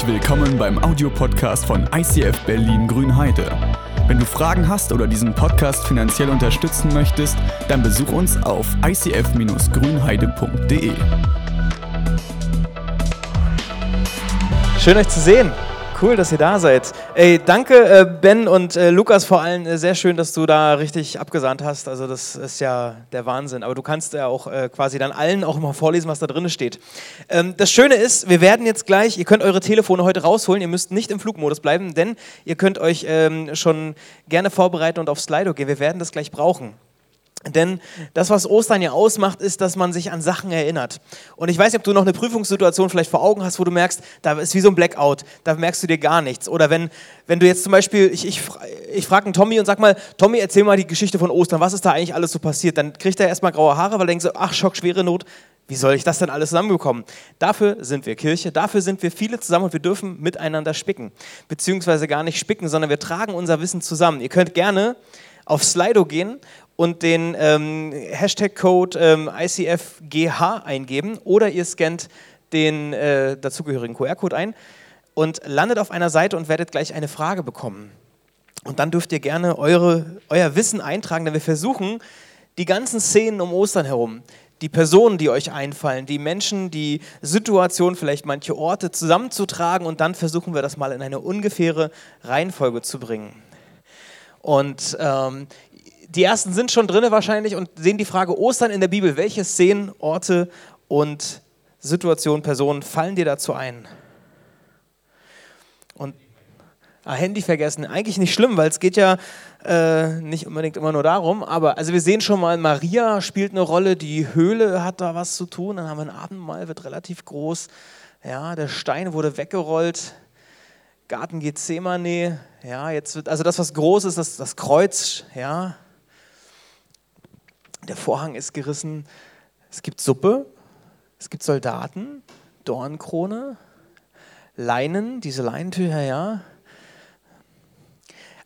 Herzlich willkommen beim Audiopodcast von ICF Berlin Grünheide. Wenn du Fragen hast oder diesen Podcast finanziell unterstützen möchtest, dann besuch uns auf icf-grünheide.de. Schön euch zu sehen. Cool, dass ihr da seid. Ey, danke äh, Ben und äh, Lukas vor allem. Äh, sehr schön, dass du da richtig abgesahnt hast. Also das ist ja der Wahnsinn. Aber du kannst ja auch äh, quasi dann allen auch immer vorlesen, was da drin steht. Ähm, das Schöne ist, wir werden jetzt gleich, ihr könnt eure Telefone heute rausholen. Ihr müsst nicht im Flugmodus bleiben, denn ihr könnt euch ähm, schon gerne vorbereiten und auf Slido gehen. Wir werden das gleich brauchen. Denn das, was Ostern ja ausmacht, ist, dass man sich an Sachen erinnert. Und ich weiß nicht, ob du noch eine Prüfungssituation vielleicht vor Augen hast, wo du merkst, da ist wie so ein Blackout, da merkst du dir gar nichts. Oder wenn, wenn du jetzt zum Beispiel, ich, ich, ich frage einen Tommy und sag mal, Tommy, erzähl mal die Geschichte von Ostern, was ist da eigentlich alles so passiert? Dann kriegt er erstmal graue Haare, weil er denkt so, ach, Schock, schwere Not, wie soll ich das denn alles zusammenbekommen? Dafür sind wir Kirche, dafür sind wir viele zusammen und wir dürfen miteinander spicken. Beziehungsweise gar nicht spicken, sondern wir tragen unser Wissen zusammen. Ihr könnt gerne auf Slido gehen und den ähm, Hashtag-Code ähm, ICFGH eingeben oder ihr scannt den äh, dazugehörigen QR-Code ein und landet auf einer Seite und werdet gleich eine Frage bekommen. Und dann dürft ihr gerne eure, euer Wissen eintragen, denn wir versuchen, die ganzen Szenen um Ostern herum, die Personen, die euch einfallen, die Menschen, die Situationen, vielleicht manche Orte zusammenzutragen und dann versuchen wir das mal in eine ungefähre Reihenfolge zu bringen. Und ähm, die ersten sind schon drin wahrscheinlich und sehen die Frage Ostern in der Bibel. Welche Szenen, Orte und Situationen, Personen fallen dir dazu ein? Und ah, Handy vergessen, eigentlich nicht schlimm, weil es geht ja äh, nicht unbedingt immer nur darum. Aber also wir sehen schon mal, Maria spielt eine Rolle, die Höhle hat da was zu tun. Dann haben wir ein Abendmahl, wird relativ groß. Ja, der Stein wurde weggerollt. Garten Gethsemane, ja, jetzt wird, also das, was groß ist, das, das Kreuz, ja, der Vorhang ist gerissen. Es gibt Suppe, es gibt Soldaten, Dornkrone, Leinen, diese Leinentücher, ja.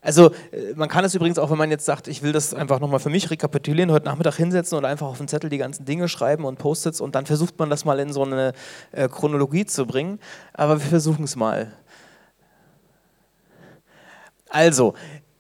Also äh, man kann es übrigens auch, wenn man jetzt sagt, ich will das einfach nochmal für mich rekapitulieren, heute Nachmittag hinsetzen und einfach auf den Zettel die ganzen Dinge schreiben und Post-its und dann versucht man das mal in so eine äh, Chronologie zu bringen. Aber wir versuchen es mal. Also,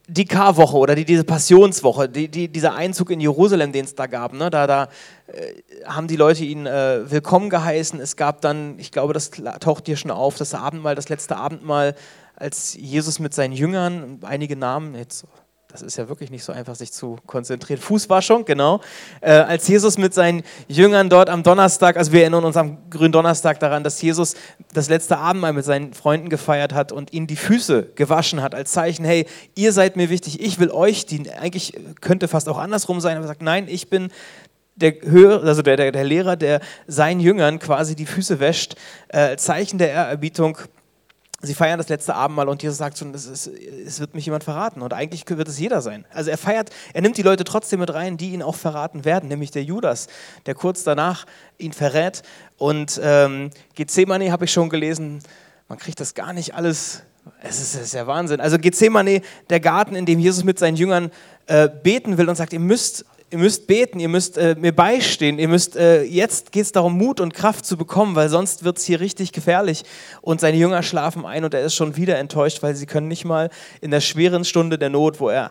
die Karwoche oder die, diese Passionswoche, die, die, dieser Einzug in Jerusalem, den es da gab, ne, da, da äh, haben die Leute ihn äh, willkommen geheißen. Es gab dann, ich glaube, das taucht hier schon auf, das Abendmahl, das letzte Abendmahl, als Jesus mit seinen Jüngern, einige Namen, jetzt das ist ja wirklich nicht so einfach, sich zu konzentrieren. Fußwaschung, genau. Äh, als Jesus mit seinen Jüngern dort am Donnerstag, also wir erinnern uns am grünen Donnerstag daran, dass Jesus das letzte Abendmahl mit seinen Freunden gefeiert hat und ihnen die Füße gewaschen hat, als Zeichen, hey, ihr seid mir wichtig, ich will euch dienen. Eigentlich könnte fast auch andersrum sein, aber er sagt, nein, ich bin der, Höher, also der, der, der Lehrer, der seinen Jüngern quasi die Füße wäscht, äh, Zeichen der Ehrerbietung Sie feiern das letzte Abendmahl und Jesus sagt schon, es, ist, es, wird mich jemand verraten. Und eigentlich wird es jeder sein. Also er feiert, er nimmt die Leute trotzdem mit rein, die ihn auch verraten werden, nämlich der Judas, der kurz danach ihn verrät. Und ähm, Gethsemane habe ich schon gelesen, man kriegt das gar nicht alles. Es ist, ist ja Wahnsinn. Also Gethsemane, der Garten, in dem Jesus mit seinen Jüngern äh, beten will und sagt, ihr müsst ihr müsst beten, ihr müsst äh, mir beistehen, ihr müsst, äh, jetzt geht es darum, Mut und Kraft zu bekommen, weil sonst wird es hier richtig gefährlich. Und seine Jünger schlafen ein und er ist schon wieder enttäuscht, weil sie können nicht mal in der schweren Stunde der Not, wo er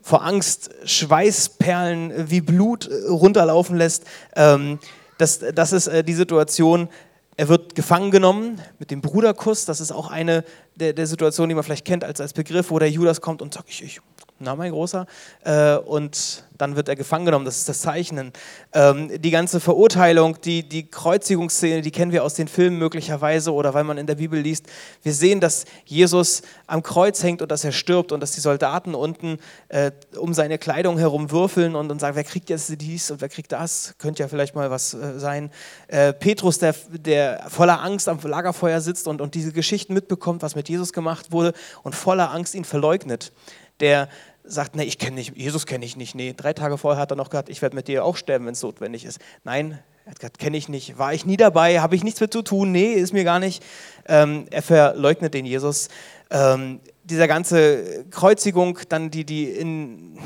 vor Angst Schweißperlen wie Blut äh, runterlaufen lässt, ähm, das, das ist äh, die Situation, er wird gefangen genommen mit dem Bruderkuss. Das ist auch eine der, der Situationen, die man vielleicht kennt als, als Begriff, wo der Judas kommt und sagt, ich, ich na mein Großer, äh, und dann wird er gefangen genommen, das ist das Zeichnen. Ähm, die ganze Verurteilung, die, die Kreuzigungsszene, die kennen wir aus den Filmen möglicherweise oder weil man in der Bibel liest. Wir sehen, dass Jesus am Kreuz hängt und dass er stirbt und dass die Soldaten unten äh, um seine Kleidung herum würfeln und, und sagen, wer kriegt jetzt dies und wer kriegt das? Könnte ja vielleicht mal was äh, sein. Äh, Petrus, der, der voller Angst am Lagerfeuer sitzt und, und diese Geschichten mitbekommt, was mit Jesus gemacht wurde und voller Angst ihn verleugnet der sagt, nee, ich kenne nicht, Jesus kenne ich nicht. Nee, drei Tage vorher hat er noch gesagt, ich werde mit dir auch sterben, wenn es notwendig ist. Nein, er hat gesagt, kenne ich nicht, war ich nie dabei, habe ich nichts mit zu tun, nee, ist mir gar nicht. Ähm, er verleugnet den Jesus. Ähm, dieser ganze Kreuzigung, dann die, die in,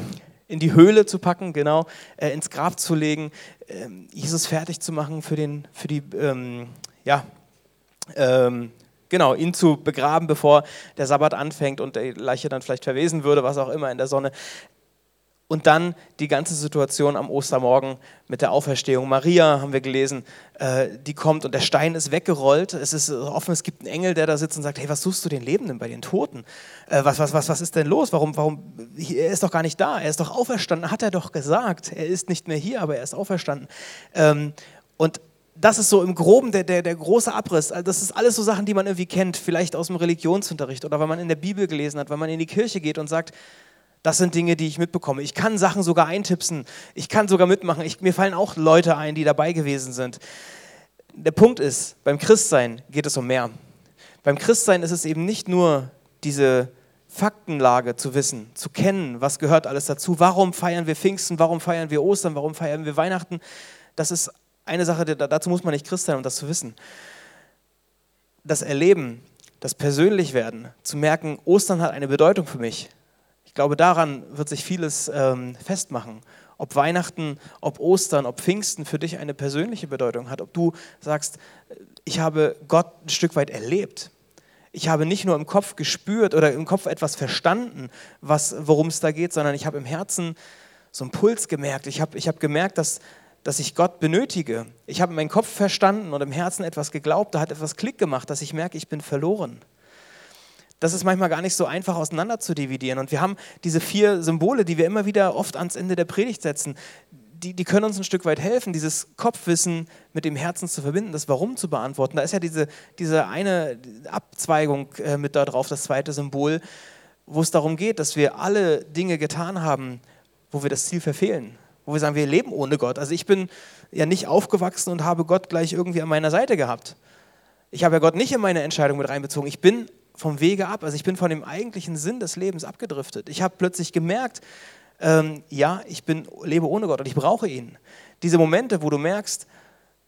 in die Höhle zu packen, genau, äh, ins Grab zu legen, äh, Jesus fertig zu machen für, den, für die, ähm, ja, ähm, genau, ihn zu begraben, bevor der Sabbat anfängt und die Leiche dann vielleicht verwesen würde, was auch immer in der Sonne. Und dann die ganze Situation am Ostermorgen mit der Auferstehung. Maria, haben wir gelesen, äh, die kommt und der Stein ist weggerollt. Es ist offen, es gibt einen Engel, der da sitzt und sagt, hey, was suchst du den Lebenden bei den Toten? Äh, was, was, was, was ist denn los? Warum, warum, er ist doch gar nicht da. Er ist doch auferstanden, hat er doch gesagt. Er ist nicht mehr hier, aber er ist auferstanden. Ähm, und das ist so im Groben der, der, der große Abriss. Also das ist alles so Sachen, die man irgendwie kennt, vielleicht aus dem Religionsunterricht oder weil man in der Bibel gelesen hat, weil man in die Kirche geht und sagt, das sind Dinge, die ich mitbekomme. Ich kann Sachen sogar eintipsen. Ich kann sogar mitmachen. Ich, mir fallen auch Leute ein, die dabei gewesen sind. Der Punkt ist, beim Christsein geht es um mehr. Beim Christsein ist es eben nicht nur diese Faktenlage zu wissen, zu kennen, was gehört alles dazu. Warum feiern wir Pfingsten? Warum feiern wir Ostern? Warum feiern wir Weihnachten? Das ist eine Sache, dazu muss man nicht Christ sein, um das zu wissen. Das Erleben, das Persönlichwerden, zu merken, Ostern hat eine Bedeutung für mich ich glaube, daran wird sich vieles ähm, festmachen. Ob Weihnachten, ob Ostern, ob Pfingsten für dich eine persönliche Bedeutung hat. Ob du sagst, ich habe Gott ein Stück weit erlebt. Ich habe nicht nur im Kopf gespürt oder im Kopf etwas verstanden, worum es da geht, sondern ich habe im Herzen so einen Puls gemerkt. Ich habe, ich habe gemerkt, dass, dass ich Gott benötige. Ich habe in meinem Kopf verstanden und im Herzen etwas geglaubt. Da hat etwas Klick gemacht, dass ich merke, ich bin verloren das ist manchmal gar nicht so einfach auseinander zu dividieren. Und wir haben diese vier Symbole, die wir immer wieder oft ans Ende der Predigt setzen, die, die können uns ein Stück weit helfen, dieses Kopfwissen mit dem Herzen zu verbinden, das Warum zu beantworten. Da ist ja diese, diese eine Abzweigung äh, mit da drauf, das zweite Symbol, wo es darum geht, dass wir alle Dinge getan haben, wo wir das Ziel verfehlen. Wo wir sagen, wir leben ohne Gott. Also ich bin ja nicht aufgewachsen und habe Gott gleich irgendwie an meiner Seite gehabt. Ich habe ja Gott nicht in meine Entscheidung mit reinbezogen. Ich bin vom Wege ab. Also ich bin von dem eigentlichen Sinn des Lebens abgedriftet. Ich habe plötzlich gemerkt, ähm, ja, ich bin, lebe ohne Gott und ich brauche ihn. Diese Momente, wo du merkst,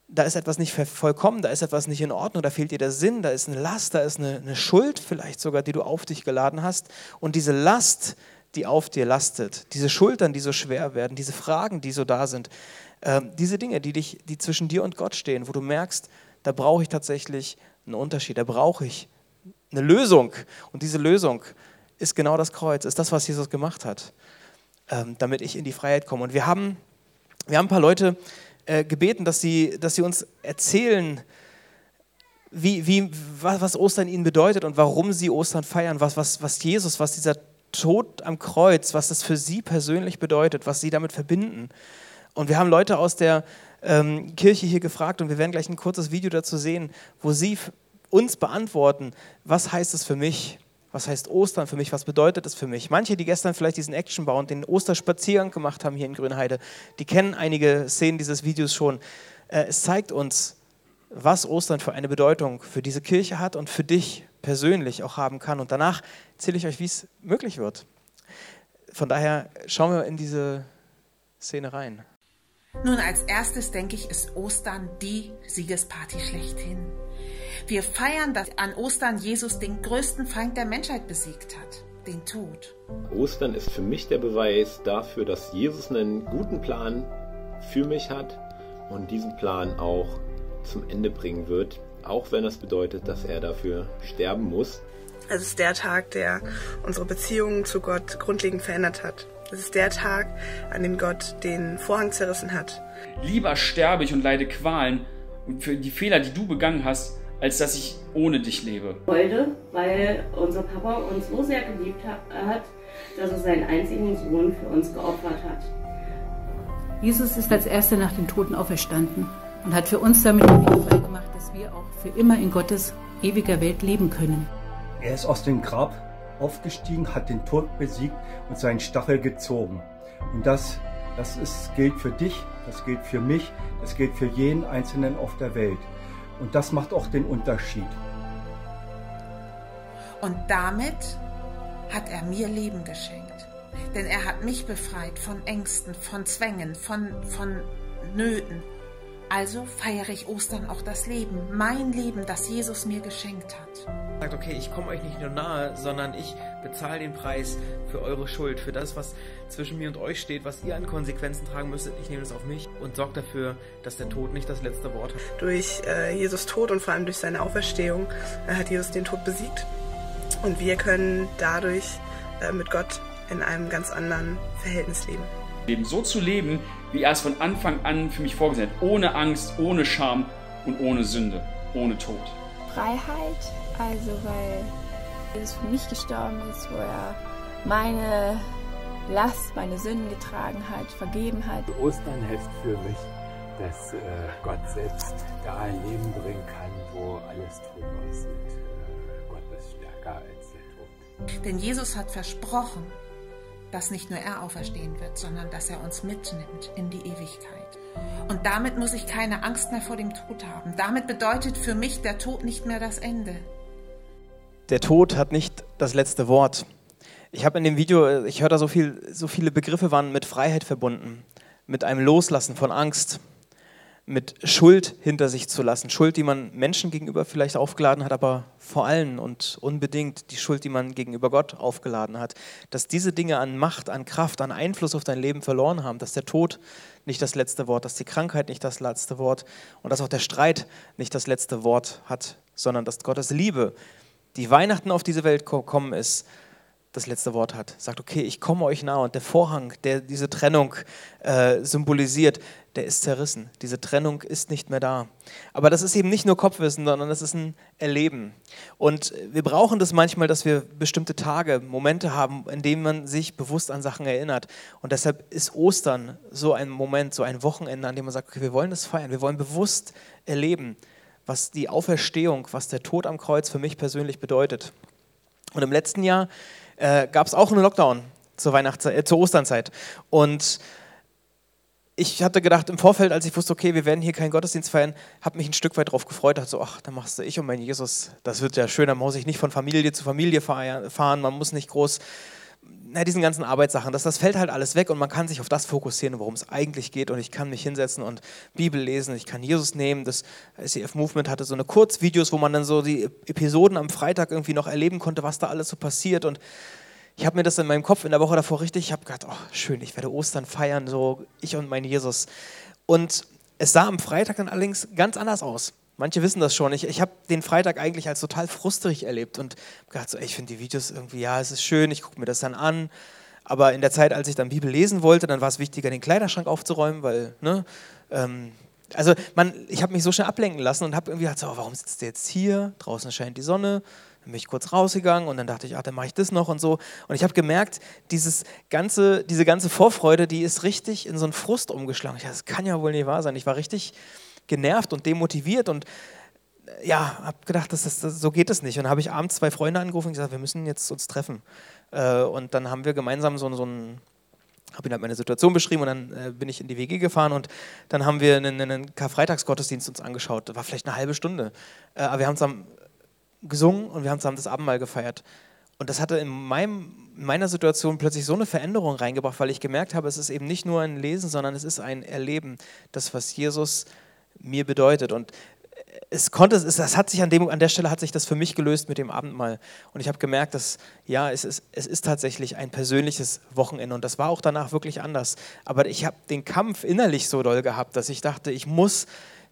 da ist etwas nicht vollkommen, da ist etwas nicht in Ordnung, da fehlt dir der Sinn, da ist eine Last, da ist eine, eine Schuld vielleicht sogar, die du auf dich geladen hast. Und diese Last, die auf dir lastet, diese Schultern, die so schwer werden, diese Fragen, die so da sind, äh, diese Dinge, die, dich, die zwischen dir und Gott stehen, wo du merkst, da brauche ich tatsächlich einen Unterschied, da brauche ich eine Lösung. Und diese Lösung ist genau das Kreuz, ist das, was Jesus gemacht hat, ähm, damit ich in die Freiheit komme. Und wir haben, wir haben ein paar Leute äh, gebeten, dass sie, dass sie uns erzählen, wie, wie, was, Ostern ihnen bedeutet und warum sie Ostern feiern, was, was, was Jesus, was dieser Tod am Kreuz, was das für sie persönlich bedeutet, was sie damit verbinden. Und wir haben Leute aus der ähm, Kirche hier gefragt und wir werden gleich ein kurzes Video dazu sehen, wo sie uns beantworten, was heißt es für mich? Was heißt Ostern für mich? Was bedeutet es für mich? Manche, die gestern vielleicht diesen Actionbau und den Osterspaziergang gemacht haben hier in Grünheide, die kennen einige Szenen dieses Videos schon. Äh, es zeigt uns, was Ostern für eine Bedeutung für diese Kirche hat und für dich persönlich auch haben kann. Und danach erzähle ich euch, wie es möglich wird. Von daher schauen wir in diese Szene rein. Nun, als erstes denke ich, ist Ostern die Siegesparty schlechthin. Wir feiern, dass an Ostern Jesus den größten Feind der Menschheit besiegt hat, den Tod. Ostern ist für mich der Beweis dafür, dass Jesus einen guten Plan für mich hat und diesen Plan auch zum Ende bringen wird, auch wenn das bedeutet, dass er dafür sterben muss. Es ist der Tag, der unsere Beziehungen zu Gott grundlegend verändert hat. Es ist der Tag, an dem Gott den Vorhang zerrissen hat. Lieber sterbe ich und leide Qualen für die Fehler, die du begangen hast, als dass ich ohne dich lebe. Heute, weil unser Papa uns so sehr geliebt hat, dass er seinen einzigen Sohn für uns geopfert hat. Jesus ist als Erster nach den Toten auferstanden und hat für uns damit den Weg frei gemacht, dass wir auch für immer in Gottes ewiger Welt leben können. Er ist aus dem Grab aufgestiegen, hat den Tod besiegt und seinen Stachel gezogen. Und das, das ist, gilt für dich, das gilt für mich, das gilt für jeden Einzelnen auf der Welt. Und das macht auch den Unterschied. Und damit hat er mir Leben geschenkt. Denn er hat mich befreit von Ängsten, von Zwängen, von, von Nöten. Also feiere ich Ostern auch das Leben, mein Leben, das Jesus mir geschenkt hat. Sagt, okay, ich komme euch nicht nur nahe, sondern ich bezahle den Preis für eure Schuld, für das, was zwischen mir und euch steht, was ihr an Konsequenzen tragen müsstet. Ich nehme das auf mich und sorge dafür, dass der Tod nicht das letzte Wort hat. Durch äh, Jesus Tod und vor allem durch seine Auferstehung äh, hat Jesus den Tod besiegt. Und wir können dadurch äh, mit Gott in einem ganz anderen Verhältnis leben. Leben so zu leben, wie er es von Anfang an für mich vorgesehen hat. Ohne Angst, ohne Scham und ohne Sünde, ohne Tod. Freiheit, also weil Jesus für mich gestorben ist, wo er meine Last, meine Sünden getragen hat, vergeben hat. Ostern hilft für mich, dass äh, Gott selbst da ein Leben bringen kann, wo alles tot aussieht. Äh, Gott ist stärker als der Tod. Denn Jesus hat versprochen, dass nicht nur er auferstehen wird, sondern dass er uns mitnimmt in die Ewigkeit. Und damit muss ich keine Angst mehr vor dem Tod haben. Damit bedeutet für mich der Tod nicht mehr das Ende. Der Tod hat nicht das letzte Wort. Ich habe in dem Video, ich höre da so viel, so viele Begriffe waren mit Freiheit verbunden, mit einem Loslassen von Angst, mit Schuld hinter sich zu lassen. Schuld, die man Menschen gegenüber vielleicht aufgeladen hat, aber vor allem und unbedingt die Schuld, die man gegenüber Gott aufgeladen hat. Dass diese Dinge an Macht, an Kraft, an Einfluss auf dein Leben verloren haben, dass der Tod nicht das letzte Wort, dass die Krankheit nicht das letzte Wort und dass auch der Streit nicht das letzte Wort hat, sondern dass Gottes Liebe, die Weihnachten auf diese Welt gekommen ist, das letzte Wort hat. Sagt, okay, ich komme euch nahe und der Vorhang, der diese Trennung äh, symbolisiert, der ist zerrissen. Diese Trennung ist nicht mehr da. Aber das ist eben nicht nur Kopfwissen, sondern das ist ein Erleben. Und wir brauchen das manchmal, dass wir bestimmte Tage, Momente haben, in denen man sich bewusst an Sachen erinnert. Und deshalb ist Ostern so ein Moment, so ein Wochenende, an dem man sagt, okay, wir wollen das feiern, wir wollen bewusst erleben, was die Auferstehung, was der Tod am Kreuz für mich persönlich bedeutet. Und im letzten Jahr äh, gab es auch einen Lockdown zur, Weihnachtszeit, äh, zur Osternzeit. Und ich hatte gedacht im Vorfeld, als ich wusste, okay, wir werden hier keinen Gottesdienst feiern, habe mich ein Stück weit darauf gefreut, dachte so, ach, dann machst du ich und mein Jesus, das wird ja schön, dann muss ich nicht von Familie zu Familie fahren, man muss nicht groß, na, diesen ganzen Arbeitssachen, das, das fällt halt alles weg und man kann sich auf das fokussieren, worum es eigentlich geht und ich kann mich hinsetzen und Bibel lesen, ich kann Jesus nehmen, das ICF Movement hatte so eine Kurzvideos, wo man dann so die Episoden am Freitag irgendwie noch erleben konnte, was da alles so passiert und ich habe mir das in meinem Kopf in der Woche davor richtig, ich habe gedacht, oh schön, ich werde Ostern feiern, so ich und mein Jesus. Und es sah am Freitag dann allerdings ganz anders aus. Manche wissen das schon. Ich, ich habe den Freitag eigentlich als total frustrig erlebt und gedacht, so, ey, ich finde die Videos irgendwie, ja, es ist schön, ich gucke mir das dann an. Aber in der Zeit, als ich dann Bibel lesen wollte, dann war es wichtiger, den Kleiderschrank aufzuräumen, weil, ne, ähm, also man, ich habe mich so schnell ablenken lassen und habe irgendwie gedacht, so, warum sitzt du jetzt hier? Draußen scheint die Sonne, dann bin ich kurz rausgegangen und dann dachte ich, ach, dann mache ich das noch und so. Und ich habe gemerkt, dieses ganze, diese ganze Vorfreude, die ist richtig in so einen Frust umgeschlagen. Ich dachte, das kann ja wohl nicht wahr sein. Ich war richtig genervt und demotiviert und äh, ja, habe gedacht, das, das, das, so geht es nicht. Und habe ich abends zwei Freunde angerufen und gesagt, wir müssen jetzt uns treffen. Äh, und dann haben wir gemeinsam so, so ein habe ihnen halt meine Situation beschrieben und dann äh, bin ich in die WG gefahren und dann haben wir einen, einen Karfreitagsgottesdienst uns angeschaut. Das war vielleicht eine halbe Stunde. Äh, aber wir haben zusammen gesungen und wir haben zusammen das Abendmahl gefeiert. Und das hatte in, meinem, in meiner Situation plötzlich so eine Veränderung reingebracht, weil ich gemerkt habe, es ist eben nicht nur ein Lesen, sondern es ist ein Erleben, das, was Jesus mir bedeutet. Und es konnte, es, das hat sich an, dem, an der Stelle hat sich das für mich gelöst mit dem Abendmahl. Und ich habe gemerkt, dass ja, es ist, es ist tatsächlich ein persönliches Wochenende. Und das war auch danach wirklich anders. Aber ich habe den Kampf innerlich so doll gehabt, dass ich dachte, ich muss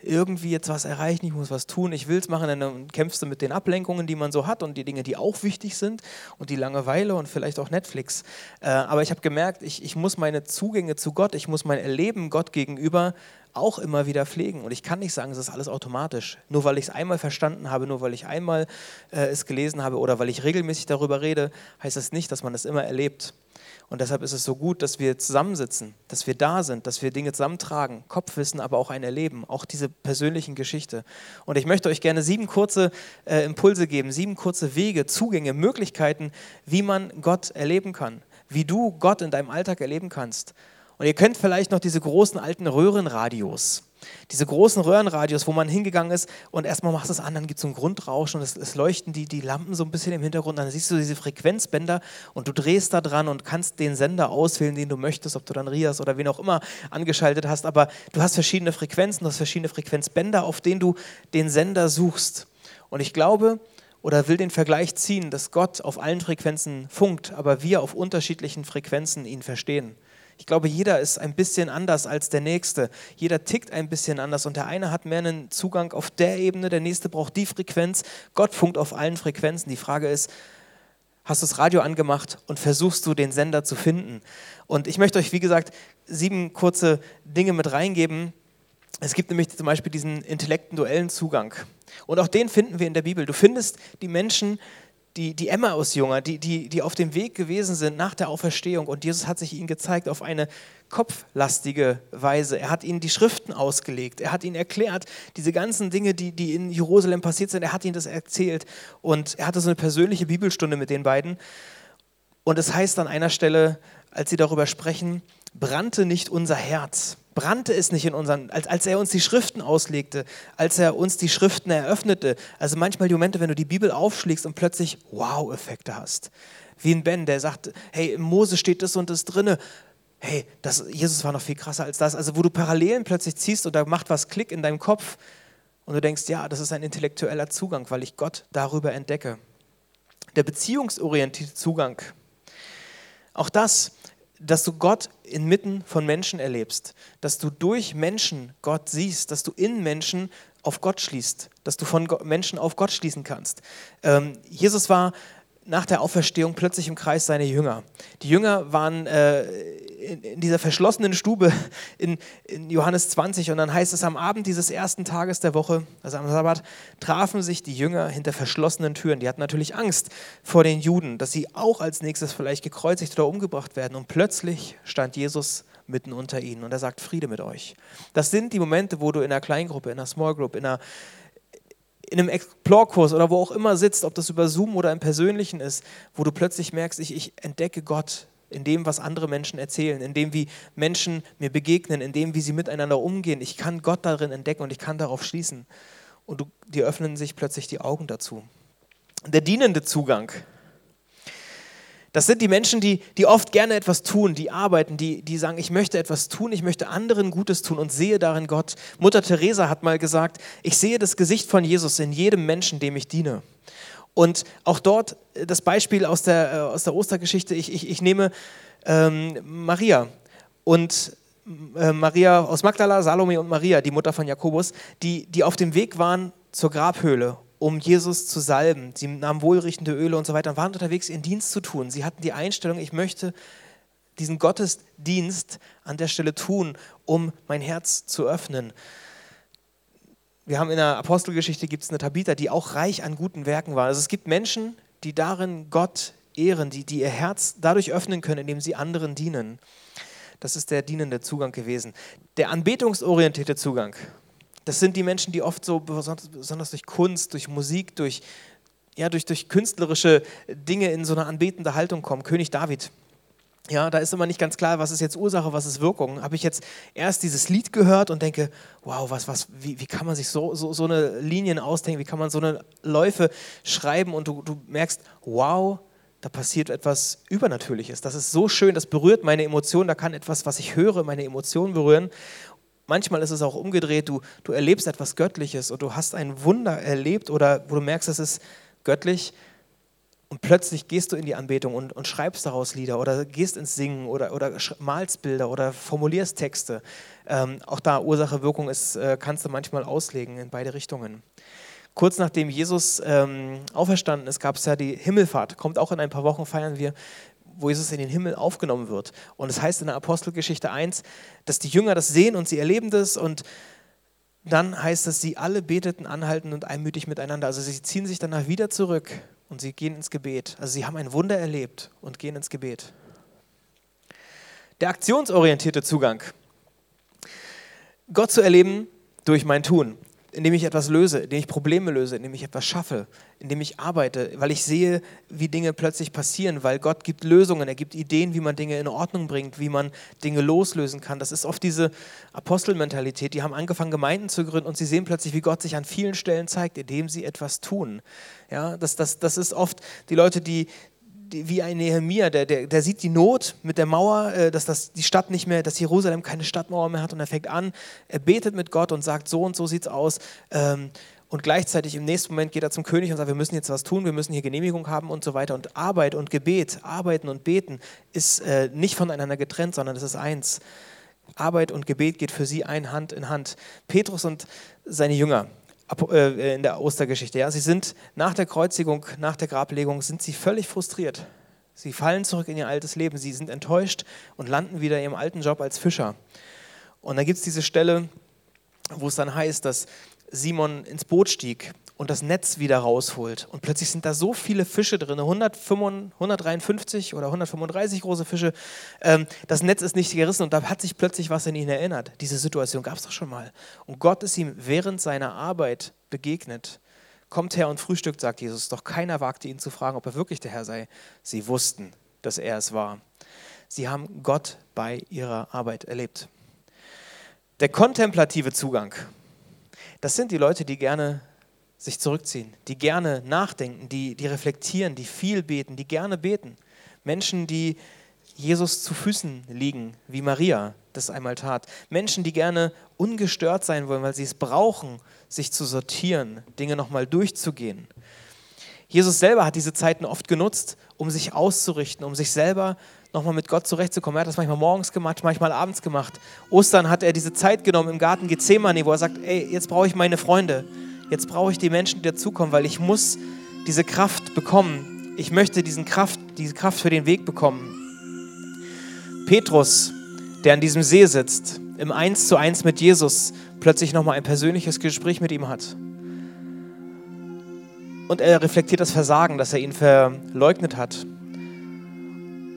irgendwie jetzt was erreichen, ich muss was tun, ich will es machen, dann kämpfst du mit den Ablenkungen, die man so hat und die Dinge, die auch wichtig sind und die Langeweile und vielleicht auch Netflix. Äh, aber ich habe gemerkt, ich, ich muss meine Zugänge zu Gott, ich muss mein Erleben Gott gegenüber auch immer wieder pflegen. Und ich kann nicht sagen, es ist alles automatisch. Nur weil ich es einmal verstanden habe, nur weil ich einmal äh, es gelesen habe oder weil ich regelmäßig darüber rede, heißt das nicht, dass man es immer erlebt. Und deshalb ist es so gut, dass wir zusammensitzen, dass wir da sind, dass wir Dinge zusammentragen, Kopfwissen, aber auch ein Erleben, auch diese persönlichen Geschichte. Und ich möchte euch gerne sieben kurze äh, Impulse geben, sieben kurze Wege, Zugänge, Möglichkeiten, wie man Gott erleben kann, wie du Gott in deinem Alltag erleben kannst. Und ihr kennt vielleicht noch diese großen alten Röhrenradios. Diese großen Röhrenradios, wo man hingegangen ist und erstmal machst du es an, dann gibt es so ein Grundrauschen und es, es, leuchten die, die Lampen so ein bisschen im Hintergrund. Dann siehst du diese Frequenzbänder und du drehst da dran und kannst den Sender auswählen, den du möchtest, ob du dann Rias oder wen auch immer angeschaltet hast. Aber du hast verschiedene Frequenzen, du hast verschiedene Frequenzbänder, auf denen du den Sender suchst. Und ich glaube oder will den Vergleich ziehen, dass Gott auf allen Frequenzen funkt, aber wir auf unterschiedlichen Frequenzen ihn verstehen. Ich glaube, jeder ist ein bisschen anders als der Nächste. Jeder tickt ein bisschen anders und der eine hat mehr einen Zugang auf der Ebene, der nächste braucht die Frequenz. Gott funkt auf allen Frequenzen. Die Frage ist, hast du das Radio angemacht und versuchst du den Sender zu finden? Und ich möchte euch, wie gesagt, sieben kurze Dinge mit reingeben. Es gibt nämlich zum Beispiel diesen intellektuellen Zugang. Und auch den finden wir in der Bibel. Du findest die Menschen, die Emmaus-Jünger, die, die, die auf dem Weg gewesen sind nach der Auferstehung und Jesus hat sich ihnen gezeigt auf eine kopflastige Weise. Er hat ihnen die Schriften ausgelegt, er hat ihnen erklärt, diese ganzen Dinge, die, die in Jerusalem passiert sind, er hat ihnen das erzählt und er hatte so eine persönliche Bibelstunde mit den beiden. Und es heißt an einer Stelle, als sie darüber sprechen, brannte nicht unser Herz brannte es nicht in unseren, als, als er uns die Schriften auslegte, als er uns die Schriften eröffnete. Also manchmal die Momente, wenn du die Bibel aufschlägst und plötzlich Wow-Effekte hast. Wie ein Ben, der sagt, hey, im Mose steht das und das drinne. Hey, das, Jesus war noch viel krasser als das. Also wo du Parallelen plötzlich ziehst und da macht was Klick in deinem Kopf und du denkst, ja, das ist ein intellektueller Zugang, weil ich Gott darüber entdecke. Der beziehungsorientierte Zugang. Auch das dass du Gott inmitten von Menschen erlebst, dass du durch Menschen Gott siehst, dass du in Menschen auf Gott schließt, dass du von Menschen auf Gott schließen kannst. Ähm, Jesus war nach der Auferstehung plötzlich im Kreis seiner Jünger. Die Jünger waren äh, in, in, dieser verschlossenen Stube in, in, Johannes 20 und dann heißt es, am Abend dieses ersten Tages der Woche, also am Sabbat, trafen sich die Jünger hinter verschlossenen Türen. Die hatten natürlich Angst vor den Juden, dass sie auch als nächstes vielleicht gekreuzigt oder umgebracht werden. Und plötzlich stand Jesus mitten unter ihnen und er sagt, Friede mit euch. Das sind die Momente, wo du in einer Kleingruppe, in einer Small Group, in einer in einem Explore-Kurs oder wo auch immer sitzt, ob das über Zoom oder im Persönlichen ist, wo du plötzlich merkst, ich, ich entdecke Gott in dem, was andere Menschen erzählen, in dem, wie Menschen mir begegnen, in dem, wie sie miteinander umgehen. Ich kann Gott darin entdecken und ich kann darauf schließen. Und du, dir öffnen sich plötzlich die Augen dazu. Der dienende Zugang das sind die Menschen, die, die oft gerne etwas tun, die arbeiten, die, die sagen, ich möchte etwas tun, ich möchte anderen Gutes tun und sehe darin Gott. Mutter Teresa hat mal gesagt, ich sehe das Gesicht von Jesus in jedem Menschen, dem ich diene. Und auch dort äh, das Beispiel aus der, äh, aus der Ostergeschichte, ich, ich, ich nehme ähm, Maria und äh, Maria aus Magdala, Salome und Maria, die Mutter von Jakobus, die, die auf dem Weg waren zur Grabhöhle um Jesus zu salben. Sie nahmen wohlriechende Öle und so weiter und waren unterwegs, ihren Dienst zu tun. Sie hatten die Einstellung, ich möchte diesen Gottesdienst an der Stelle tun, um mein Herz zu öffnen. Wir haben in der Apostelgeschichte gibt es eine Tabitha, die auch reich an guten Werken war. Also es gibt Menschen, die darin Gott ehren, die, die ihr Herz dadurch öffnen können, indem sie anderen dienen. Das ist der dienende Zugang gewesen. Der anbetungsorientierte Zugang, das sind die Menschen, die oft so besonders durch Kunst, durch Musik, durch, ja, durch, durch künstlerische Dinge in so eine anbetende Haltung kommen. König David. Ja, da ist immer nicht ganz klar, was ist jetzt Ursache, was ist Wirkung. Habe ich jetzt erst dieses Lied gehört und denke, wow, was, was, wie, wie kann man sich so, so, so eine Linien ausdenken, wie kann man so eine Läufe schreiben und du, du merkst, wow, da passiert etwas Übernatürliches. Das ist so schön, das berührt meine Emotionen, da kann etwas, was ich höre, meine Emotionen berühren. Manchmal ist es auch umgedreht, du, du erlebst etwas Göttliches und du hast ein Wunder erlebt oder wo du merkst, es ist göttlich und plötzlich gehst du in die Anbetung und, und schreibst daraus Lieder oder gehst ins Singen oder, oder malst Bilder oder formulierst Texte. Ähm, auch da Ursache, Wirkung ist, äh, kannst du manchmal auslegen in beide Richtungen. Kurz nachdem Jesus ähm, auferstanden ist, gab es ja die Himmelfahrt. Kommt auch in ein paar Wochen, feiern wir wo Jesus in den Himmel aufgenommen wird. Und es das heißt in der Apostelgeschichte 1, dass die Jünger das sehen und sie erleben das und dann heißt es, sie alle beteten anhaltend und einmütig miteinander. Also sie ziehen sich danach wieder zurück und sie gehen ins Gebet. Also sie haben ein Wunder erlebt und gehen ins Gebet. Der aktionsorientierte Zugang. Gott zu erleben durch mein Tun. Indem ich etwas löse, indem ich Probleme löse, indem ich etwas schaffe, indem ich arbeite, weil ich sehe, wie Dinge plötzlich passieren, weil Gott gibt Lösungen, er gibt Ideen, wie man Dinge in Ordnung bringt, wie man Dinge loslösen kann. Das ist oft diese Apostelmentalität. Die haben angefangen, Gemeinden zu gründen und sie sehen plötzlich, wie Gott sich an vielen Stellen zeigt, indem sie etwas tun. Ja, das, das, das ist oft die Leute, die, wie ein Nehemia, der, der, der sieht die Not mit der Mauer, äh, dass das, die Stadt nicht mehr, dass Jerusalem keine Stadtmauer mehr hat und er fängt an, er betet mit Gott und sagt, so und so sieht es aus. Ähm, und gleichzeitig im nächsten Moment geht er zum König und sagt, wir müssen jetzt was tun, wir müssen hier Genehmigung haben und so weiter. Und Arbeit und Gebet, Arbeiten und Beten ist äh, nicht voneinander getrennt, sondern es ist eins. Arbeit und Gebet geht für sie ein Hand in Hand. Petrus und seine Jünger, in der Ostergeschichte. Ja, sie sind nach der Kreuzigung, nach der Grablegung, sind sie völlig frustriert. Sie fallen zurück in ihr altes Leben. Sie sind enttäuscht und landen wieder in ihrem alten Job als Fischer. Und dann gibt es diese Stelle, wo es dann heißt, dass Simon ins Boot stieg und das Netz wieder rausholt. Und plötzlich sind da so viele Fische drin, 153 oder 135 große Fische. Ähm, das Netz ist nicht gerissen und da hat sich plötzlich was in ihn erinnert. Diese Situation gab es doch schon mal. Und Gott ist ihm während seiner Arbeit begegnet. Kommt her und frühstückt, sagt Jesus. Doch keiner wagte ihn zu fragen, ob er wirklich der Herr sei. Sie wussten, dass er es war. Sie haben Gott bei ihrer Arbeit erlebt. Der kontemplative Zugang, das sind die Leute, die gerne sich zurückziehen, die gerne nachdenken, die, die reflektieren, die viel beten, die gerne beten. Menschen, die Jesus zu Füßen liegen, wie Maria das einmal tat. Menschen, die gerne ungestört sein wollen, weil sie es brauchen, sich zu sortieren, Dinge nochmal durchzugehen. Jesus selber hat diese Zeiten oft genutzt, um sich auszurichten, um sich selber nochmal mit Gott zurechtzukommen. Er hat das manchmal morgens gemacht, manchmal abends gemacht. Ostern hat er diese Zeit genommen im Garten Gethsemane, wo er sagt, ey, jetzt brauche ich meine Freunde jetzt brauche ich die Menschen, die dazukommen, weil ich muss diese Kraft bekommen. Ich möchte diesen Kraft, diese Kraft für den Weg bekommen. Petrus, der an diesem See sitzt, im Eins zu Eins mit Jesus, plötzlich nochmal ein persönliches Gespräch mit ihm hat. Und er reflektiert das Versagen, dass er ihn verleugnet hat.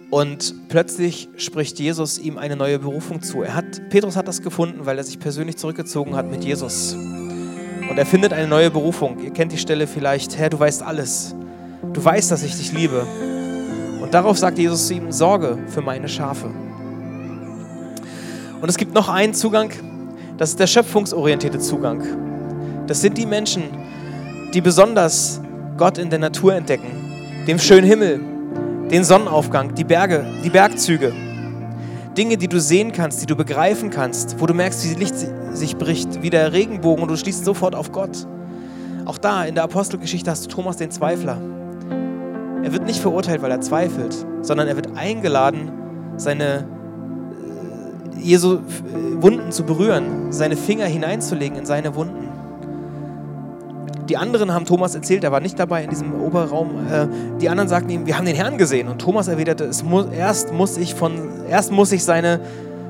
Und plötzlich spricht Jesus ihm eine neue Berufung zu. Er hat, Petrus hat das gefunden, weil er sich persönlich zurückgezogen hat mit Jesus. Und er findet eine neue Berufung. Ihr kennt die Stelle vielleicht, Herr, du weißt alles. Du weißt, dass ich dich liebe. Und darauf sagt Jesus zu ihm, Sorge für meine Schafe. Und es gibt noch einen Zugang, das ist der schöpfungsorientierte Zugang. Das sind die Menschen, die besonders Gott in der Natur entdecken, dem schönen Himmel, den Sonnenaufgang, die Berge, die Bergzüge. Dinge, die du sehen kannst, die du begreifen kannst, wo du merkst, wie Licht sich bricht, wie der Regenbogen und du schließt sofort auf Gott. Auch da in der Apostelgeschichte hast du Thomas den Zweifler. Er wird nicht verurteilt, weil er zweifelt, sondern er wird eingeladen, seine äh, Jesu äh, Wunden zu berühren, seine Finger hineinzulegen in seine Wunden. Die anderen haben Thomas erzählt, er war nicht dabei in diesem Oberraum. Äh, die anderen sagten ihm, wir haben den Herrn gesehen. Und Thomas erwiderte, muss, erst, muss ich von, erst muss ich seine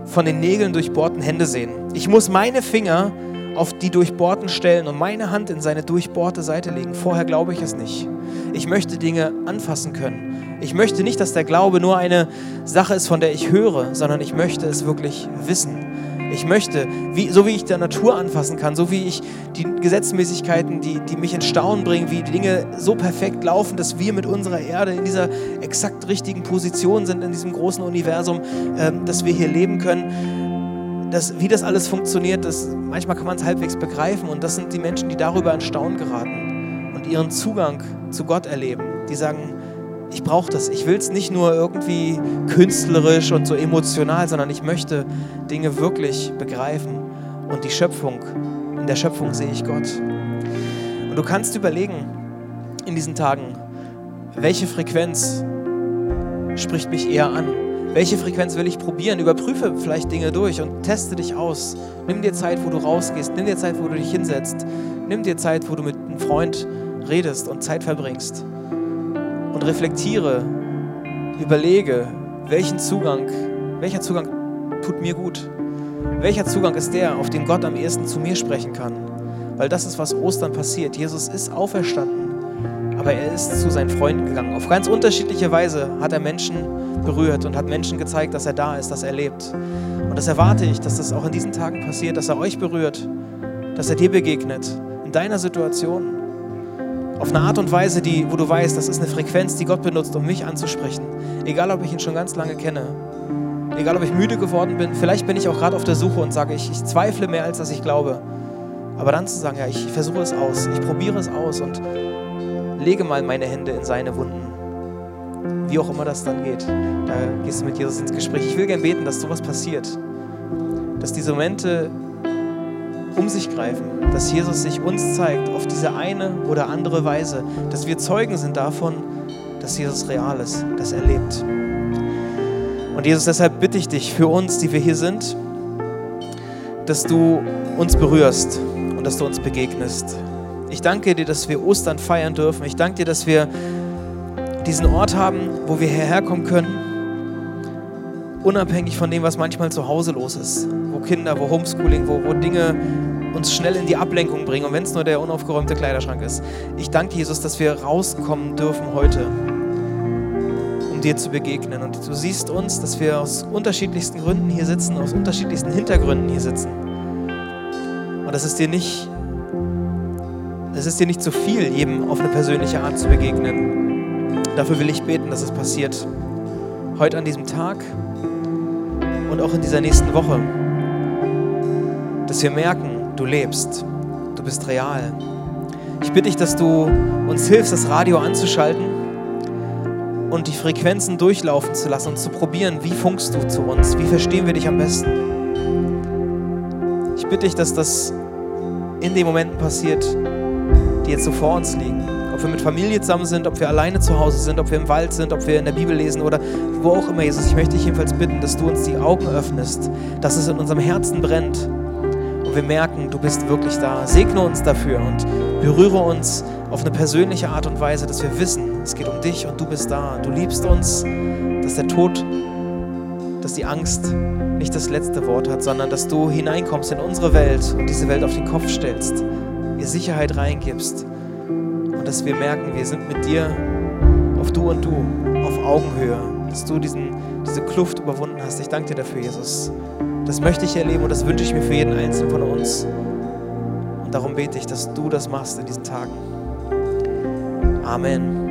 von den Nägeln durchbohrten Hände sehen. Ich muss meine Finger auf die durchbohrten Stellen und meine Hand in seine durchbohrte Seite legen. Vorher glaube ich es nicht. Ich möchte Dinge anfassen können. Ich möchte nicht, dass der Glaube nur eine Sache ist, von der ich höre, sondern ich möchte es wirklich wissen. Ich möchte, wie, so wie ich der Natur anfassen kann, so wie ich die Gesetzmäßigkeiten, die, die mich in Staunen bringen, wie die Dinge so perfekt laufen, dass wir mit unserer Erde in dieser exakt richtigen Position sind, in diesem großen Universum, äh, dass wir hier leben können. Das, wie das alles funktioniert, das, manchmal kann man es halbwegs begreifen. Und das sind die Menschen, die darüber in Staunen geraten und ihren Zugang zu Gott erleben. Die sagen, ich brauche das. Ich will es nicht nur irgendwie künstlerisch und so emotional, sondern ich möchte Dinge wirklich begreifen. Und die Schöpfung, in der Schöpfung sehe ich Gott. Und du kannst überlegen in diesen Tagen, welche Frequenz spricht mich eher an? Welche Frequenz will ich probieren? Überprüfe vielleicht Dinge durch und teste dich aus. Nimm dir Zeit, wo du rausgehst. Nimm dir Zeit, wo du dich hinsetzt. Nimm dir Zeit, wo du mit einem Freund redest und Zeit verbringst und reflektiere, überlege, welchen Zugang, welcher Zugang tut mir gut? Welcher Zugang ist der, auf den Gott am ehesten zu mir sprechen kann? Weil das ist, was Ostern passiert. Jesus ist auferstanden, aber er ist zu seinen Freunden gegangen. Auf ganz unterschiedliche Weise hat er Menschen berührt und hat Menschen gezeigt, dass er da ist, dass er lebt. Und das erwarte ich, dass das auch in diesen Tagen passiert, dass er euch berührt dass er dir begegnet, in deiner Situation. Auf eine Art und Weise, die, wo du weißt, das ist eine Frequenz, die Gott benutzt, um mich anzusprechen. Egal, ob ich ihn schon ganz lange kenne. Egal, ob ich müde geworden bin. Vielleicht bin ich auch gerade auf der Suche und sage, ich, ich zweifle mehr, als dass ich glaube. Aber dann zu sagen, ja, ich versuche es aus, ich probiere es aus und lege mal meine Hände in seine Wunden. Wie auch immer das dann geht. Da gehst du mit Jesus ins Gespräch. Ich will gern beten, dass sowas passiert. Dass diese Momente um sich greifen, dass Jesus sich uns zeigt auf diese eine oder andere Weise, dass wir Zeugen sind davon, dass Jesus real ist, dass er lebt. Und Jesus, deshalb bitte ich dich für uns, die wir hier sind, dass du uns berührst und dass du uns begegnest. Ich danke dir, dass wir Ostern feiern dürfen. Ich danke dir, dass wir diesen Ort haben, wo wir hierher kommen können, unabhängig von dem, was manchmal zu Hause los ist, Kinder, wo Homeschooling, wo, wo Dinge uns schnell in die Ablenkung bringen und wenn es nur der unaufgeräumte Kleiderschrank ist. Ich danke Jesus, dass wir rauskommen dürfen heute, um dir zu begegnen. Und du siehst uns, dass wir aus unterschiedlichsten Gründen hier sitzen, aus unterschiedlichsten Hintergründen hier sitzen. Und das ist dir nicht, es ist dir nicht zu viel, jedem auf eine persönliche Art zu begegnen. Dafür will ich beten, dass es passiert. Heute an diesem Tag und auch in dieser nächsten Woche. Dass wir merken, du lebst, du bist real. Ich bitte dich, dass du uns hilfst, das Radio anzuschalten und die Frequenzen durchlaufen zu lassen und zu probieren, wie funkst du zu uns, wie verstehen wir dich am besten. Ich bitte dich, dass das in den Momenten passiert, die jetzt so vor uns liegen. Ob wir mit Familie zusammen sind, ob wir alleine zu Hause sind, ob wir im Wald sind, ob wir in der Bibel lesen oder wo auch immer, Jesus. Ich möchte dich jedenfalls bitten, dass du uns die Augen öffnest, dass es in unserem Herzen brennt wir merken, du bist wirklich da. Segne uns dafür und berühre uns auf eine persönliche Art und Weise, dass wir wissen, es geht um dich und du bist da. Du liebst uns, dass der Tod, dass die Angst nicht das letzte Wort hat, sondern dass du hineinkommst in unsere Welt und diese Welt auf den Kopf stellst, ihr Sicherheit reingibst und dass wir merken, wir sind mit dir auf du und du, auf Augenhöhe, dass du diesen, diese Kluft überwunden hast. Ich danke dir dafür, Jesus. Das möchte ich erleben und das wünsche ich mir für jeden Einzelnen von uns. Und darum bete ich, dass du das machst in diesen Tagen. Amen.